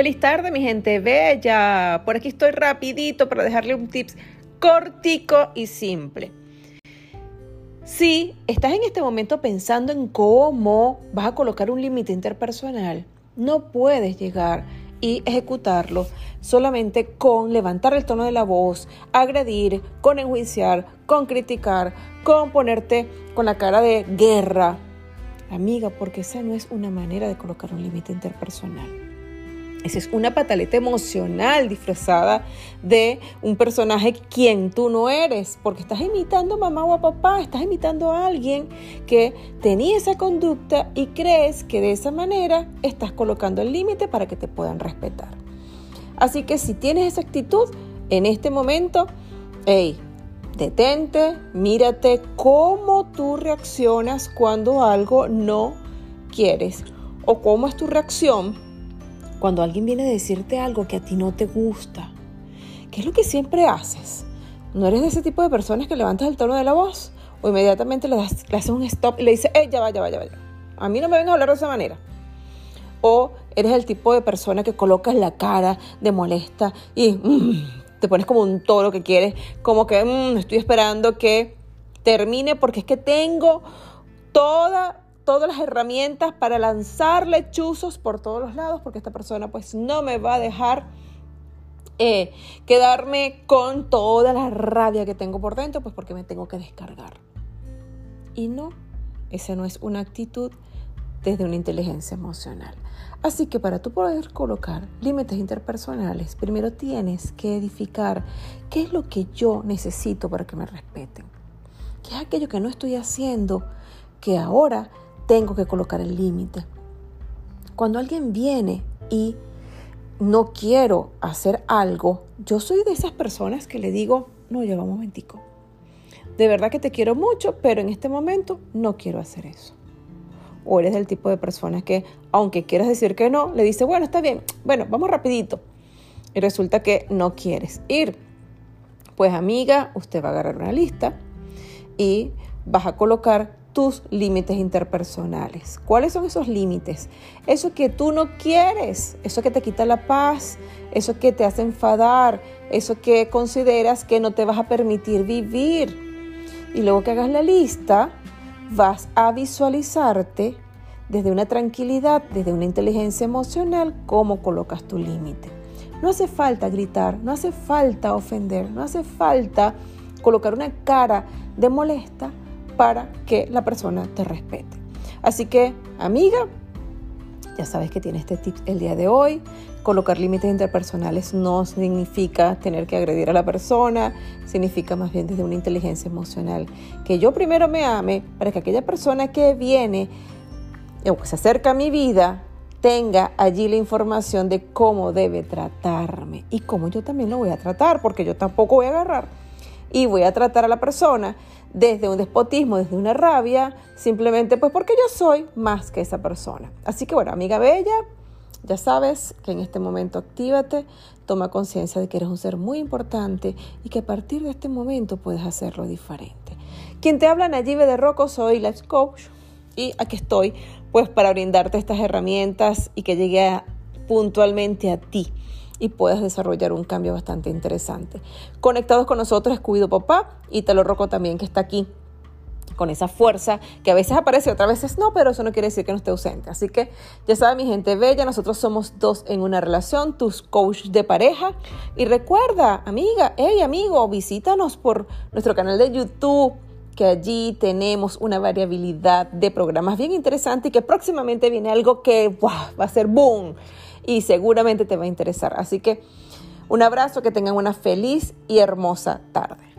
Feliz tarde, mi gente bella. Por aquí estoy rapidito para dejarle un tips cortico y simple. Si estás en este momento pensando en cómo vas a colocar un límite interpersonal, no puedes llegar y ejecutarlo solamente con levantar el tono de la voz, agredir, con enjuiciar, con criticar, con ponerte con la cara de guerra. Amiga, porque esa no es una manera de colocar un límite interpersonal. Esa es una pataleta emocional disfrazada de un personaje quien tú no eres, porque estás imitando a mamá o a papá, estás imitando a alguien que tenía esa conducta y crees que de esa manera estás colocando el límite para que te puedan respetar. Así que si tienes esa actitud, en este momento, hey, detente, mírate cómo tú reaccionas cuando algo no quieres o cómo es tu reacción cuando alguien viene a decirte algo que a ti no te gusta, ¿qué es lo que siempre haces? ¿No eres de ese tipo de personas que levantas el tono de la voz? O inmediatamente le, das, le haces un stop y le dices, ¡eh, ya va, ya va, ya va! A mí no me vengas a hablar de esa manera. O eres el tipo de persona que colocas la cara de molesta y mm, te pones como un toro que quieres, como que mm, estoy esperando que termine porque es que tengo toda todas las herramientas para lanzar lechuzos por todos los lados, porque esta persona pues no me va a dejar eh, quedarme con toda la rabia que tengo por dentro, pues porque me tengo que descargar. Y no, esa no es una actitud desde una inteligencia emocional. Así que para tú poder colocar límites interpersonales, primero tienes que edificar qué es lo que yo necesito para que me respeten. ¿Qué es aquello que no estoy haciendo que ahora tengo que colocar el límite. Cuando alguien viene y no quiero hacer algo, yo soy de esas personas que le digo, no, lleva un momentico. De verdad que te quiero mucho, pero en este momento no quiero hacer eso. O eres del tipo de personas que, aunque quieras decir que no, le dice, bueno, está bien, bueno, vamos rapidito. Y resulta que no quieres ir. Pues amiga, usted va a agarrar una lista y vas a colocar tus límites interpersonales. ¿Cuáles son esos límites? Eso que tú no quieres, eso que te quita la paz, eso que te hace enfadar, eso que consideras que no te vas a permitir vivir. Y luego que hagas la lista, vas a visualizarte desde una tranquilidad, desde una inteligencia emocional, cómo colocas tu límite. No hace falta gritar, no hace falta ofender, no hace falta colocar una cara de molesta para que la persona te respete. Así que, amiga, ya sabes que tiene este tip el día de hoy. Colocar límites interpersonales no significa tener que agredir a la persona, significa más bien desde una inteligencia emocional. Que yo primero me ame para que aquella persona que viene o se acerca a mi vida tenga allí la información de cómo debe tratarme y cómo yo también lo voy a tratar, porque yo tampoco voy a agarrar y voy a tratar a la persona desde un despotismo, desde una rabia, simplemente pues porque yo soy más que esa persona. Así que bueno, amiga bella, ya sabes que en este momento actívate, toma conciencia de que eres un ser muy importante y que a partir de este momento puedes hacerlo diferente. Quien te habla, Nayibe de Rocco, soy Life Coach y aquí estoy pues para brindarte estas herramientas y que llegue puntualmente a ti y puedas desarrollar un cambio bastante interesante. Conectados con nosotros es Cuido Papá y te lo roco también que está aquí con esa fuerza que a veces aparece, otras veces no, pero eso no quiere decir que no esté ausente. Así que ya saben, mi gente bella, nosotros somos dos en una relación, tus coach de pareja. Y recuerda, amiga, hey amigo, visítanos por nuestro canal de YouTube que allí tenemos una variabilidad de programas bien interesante y que próximamente viene algo que va a ser boom y seguramente te va a interesar. Así que un abrazo, que tengan una feliz y hermosa tarde.